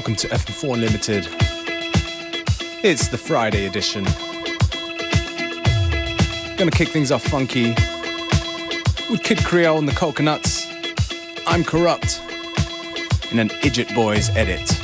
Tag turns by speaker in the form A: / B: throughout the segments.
A: Welcome to FM4 Unlimited. It's the Friday edition. Gonna kick things off funky with Kid Creole and the Coconuts. I'm Corrupt in an Idjut Boys edit.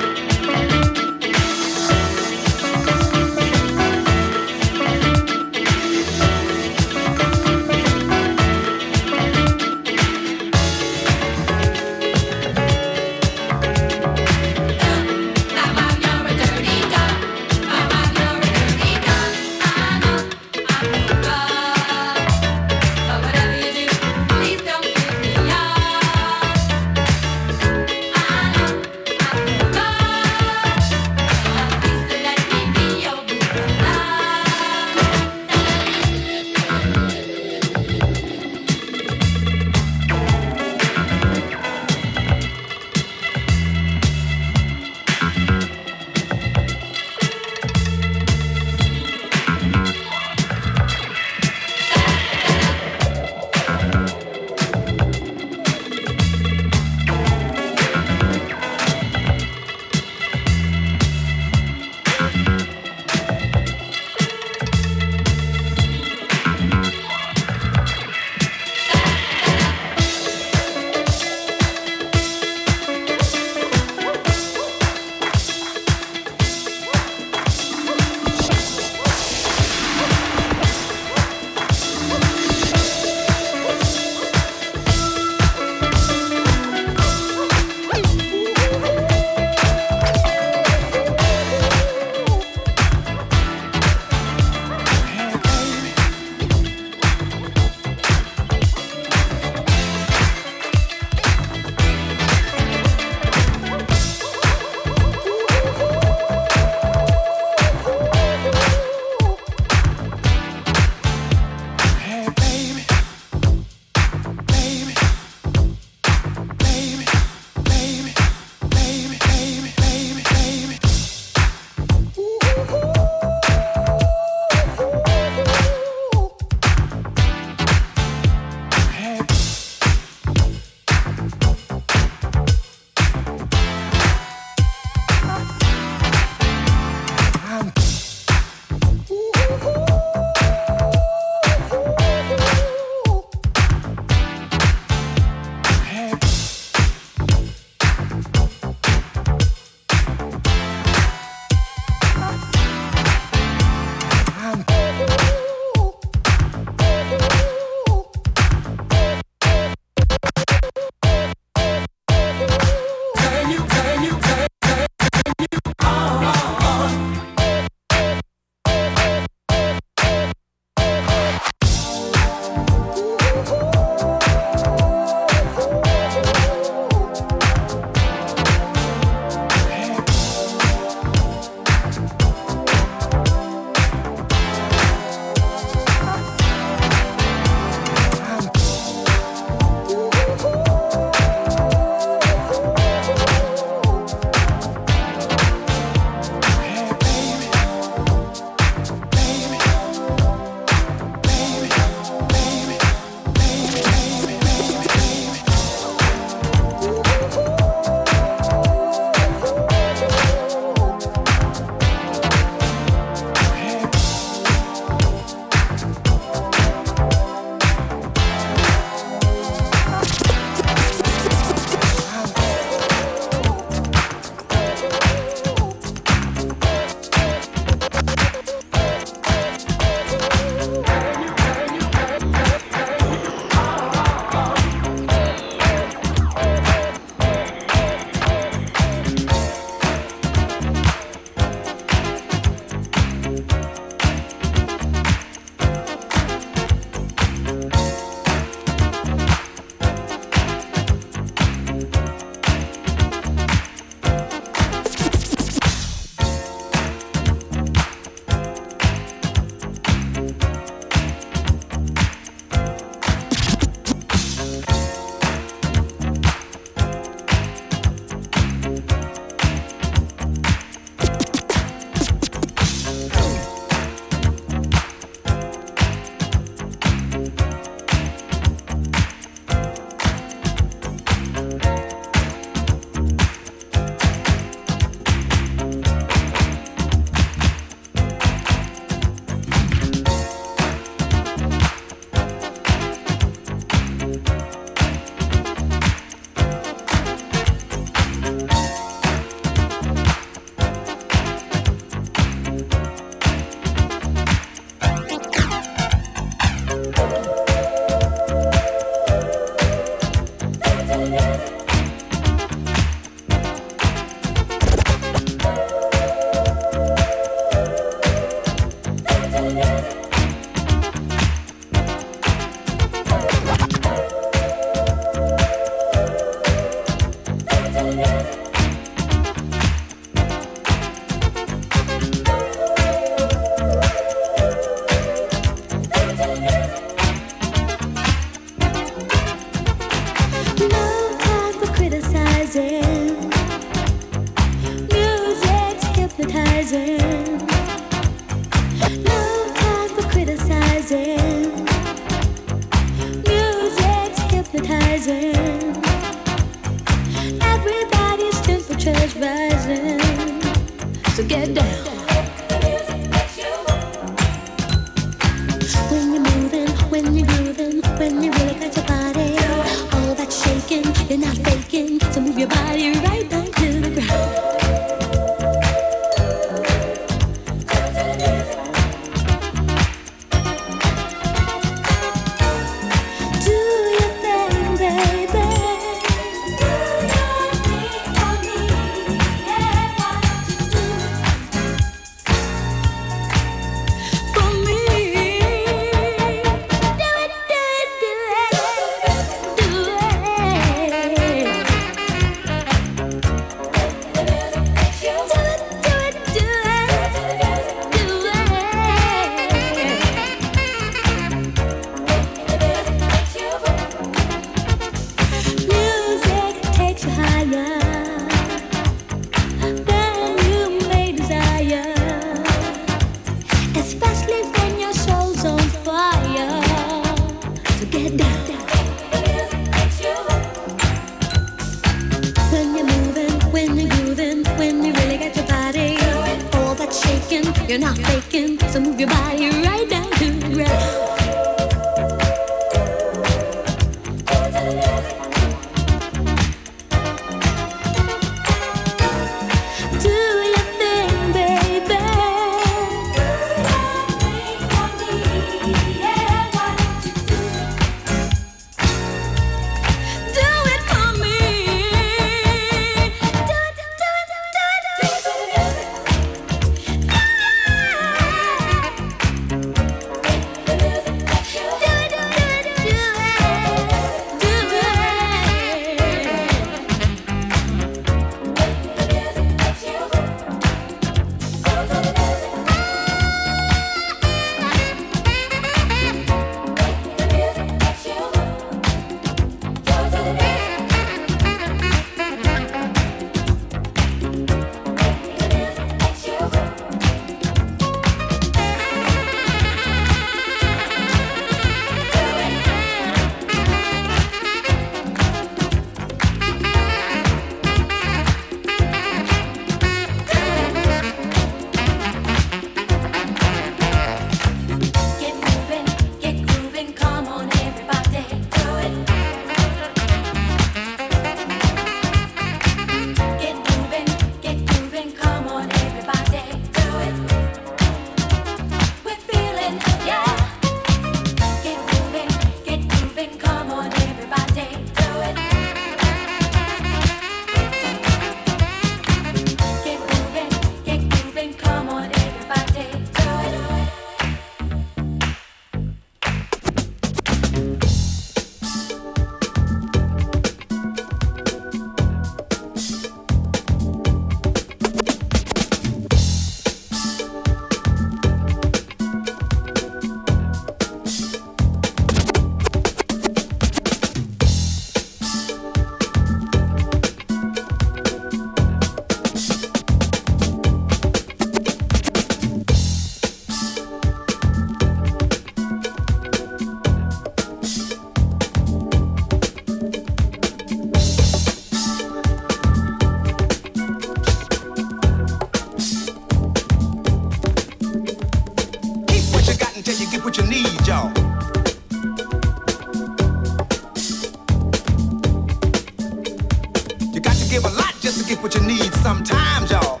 B: Like my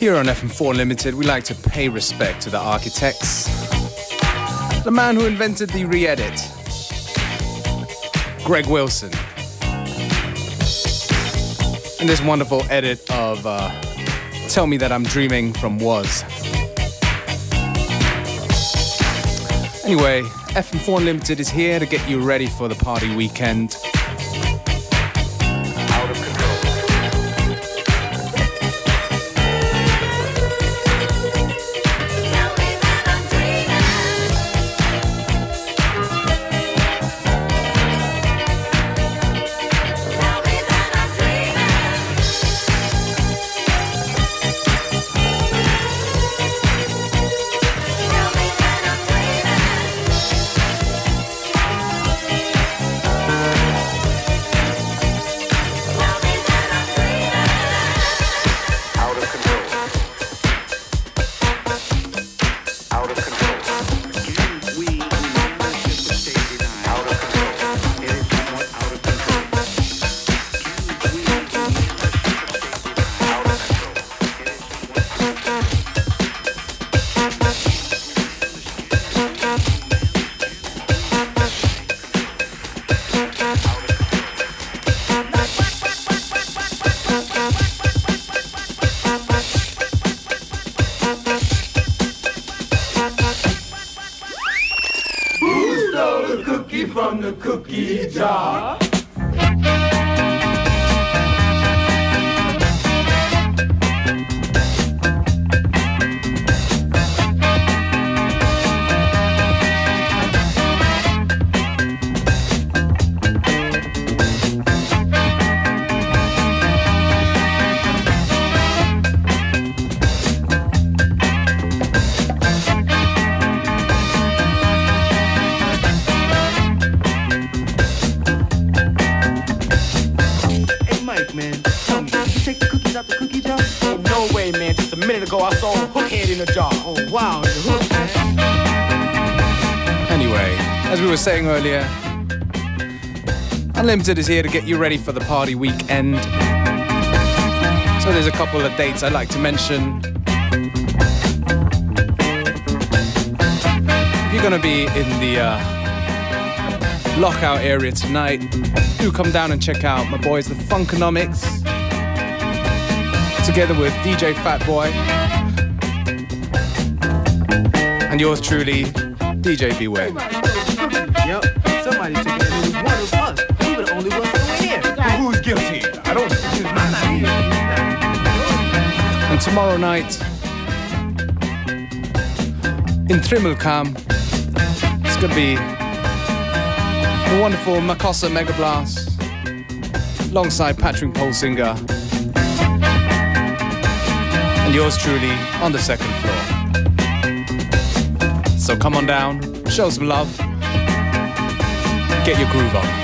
A: Here on FM4 Unlimited, we like to pay respect to the architects, the man who invented the re edit, Greg Wilson. And this wonderful edit of uh, Tell Me That I'm Dreaming from Was. Anyway, FM4 Unlimited is here to get you ready for the party weekend. the cookie jar. Saying earlier, Unlimited is here to get you ready for the party weekend. So there's a couple of dates I'd like to mention. If you're going to be in the uh, lockout area tonight, do come down and check out my boys, the Funkonomics, together with DJ Fatboy and yours truly, DJ Beware.
C: Yep, and one of us. We were the only ones that went here.
A: And tomorrow night in Trimmelkam, it's gonna be the wonderful Makossa Mega Blast alongside Patrick Pulsinger and yours truly on the second floor. So come on down, show some love. Get your groove on.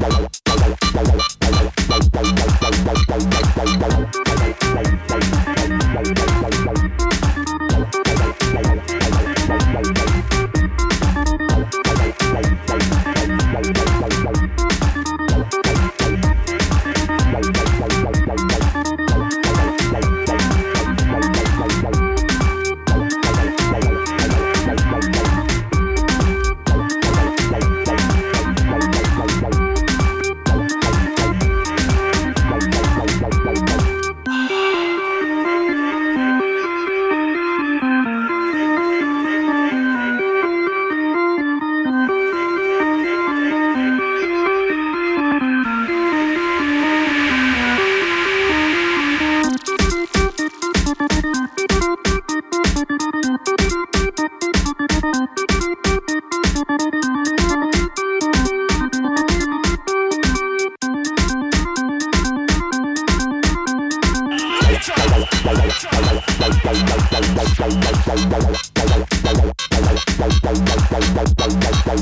D: Bye.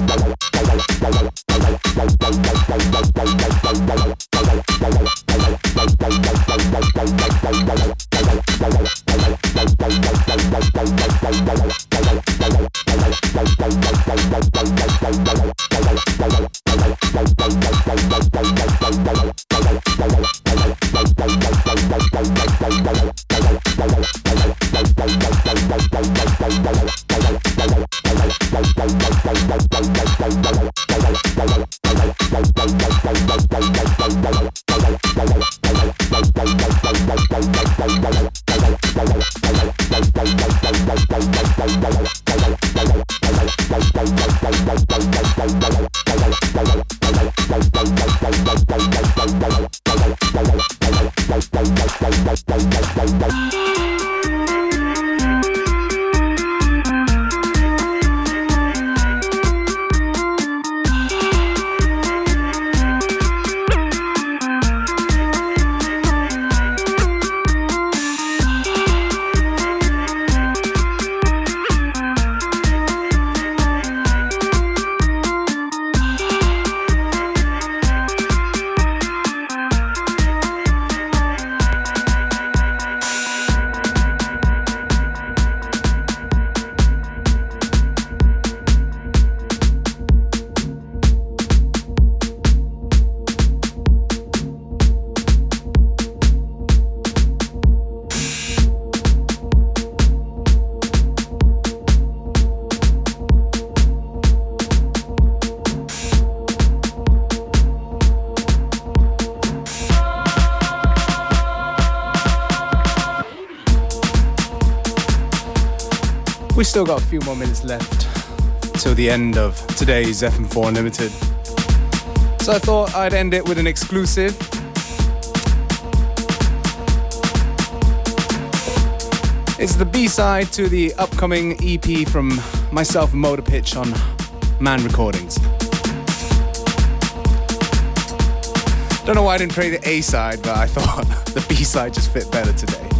E: Bye. Still got a few more minutes left till the end of today's FM4 Unlimited. So I thought I'd end it with an exclusive. It's the B-side to the upcoming EP from myself Motor Pitch on Man Recordings. Don't know why I didn't play the A side, but I thought the B side just fit better today.